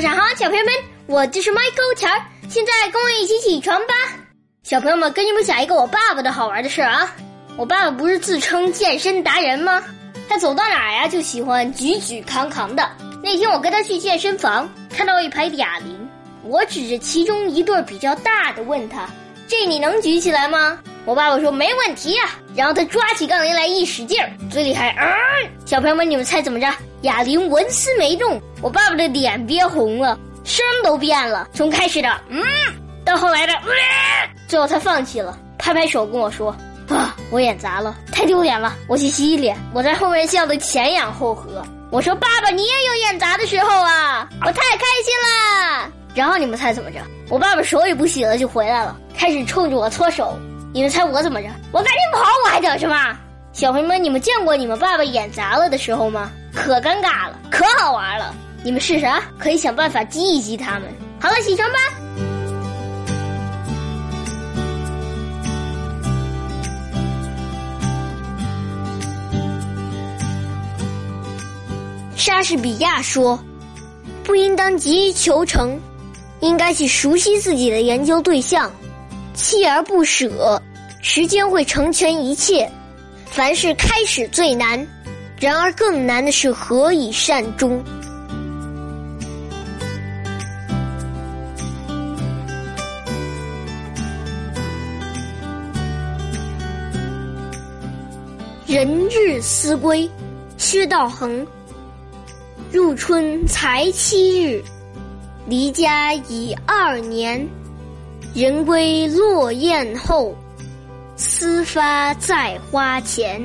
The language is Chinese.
早上好，小朋友们，我就是 Michael 钱儿。现在跟我一起起床吧，小朋友们，跟你们讲一个我爸爸的好玩的事儿啊。我爸爸不是自称健身达人吗？他走到哪儿呀就喜欢举举扛扛的。那天我跟他去健身房，看到一排哑铃，我指着其中一对比较大的问他：“这你能举起来吗？”我爸爸说：“没问题呀。”然后他抓起杠铃来一使劲儿，嘴里还嗯。小朋友们，你们猜怎么着？哑铃纹丝没动，我爸爸的脸憋红了，声都变了，从开始的嗯，到后来的嗯，最后他放弃了，拍拍手跟我说：“啊，我演砸了，太丢脸了，我去洗洗脸。”我在后面笑得前仰后合。我说：“爸爸，你也有演砸的时候啊，我太开心了。”然后你们猜怎么着？我爸爸手也不洗了就回来了，开始冲着我搓手。你们猜我怎么着？我赶紧跑！我还等什么？小朋友们，你们见过你们爸爸演砸了的时候吗？可尴尬了，可好玩了。你们试试啊，可以想办法激一激他们。好了，起床吧。莎士比亚说：“不应当急于求成，应该去熟悉自己的研究对象。”锲而不舍，时间会成全一切。凡事开始最难，然而更难的是何以善终。人日思归，薛道衡。入春才七日，离家已二年。人归落雁后，思发在花前。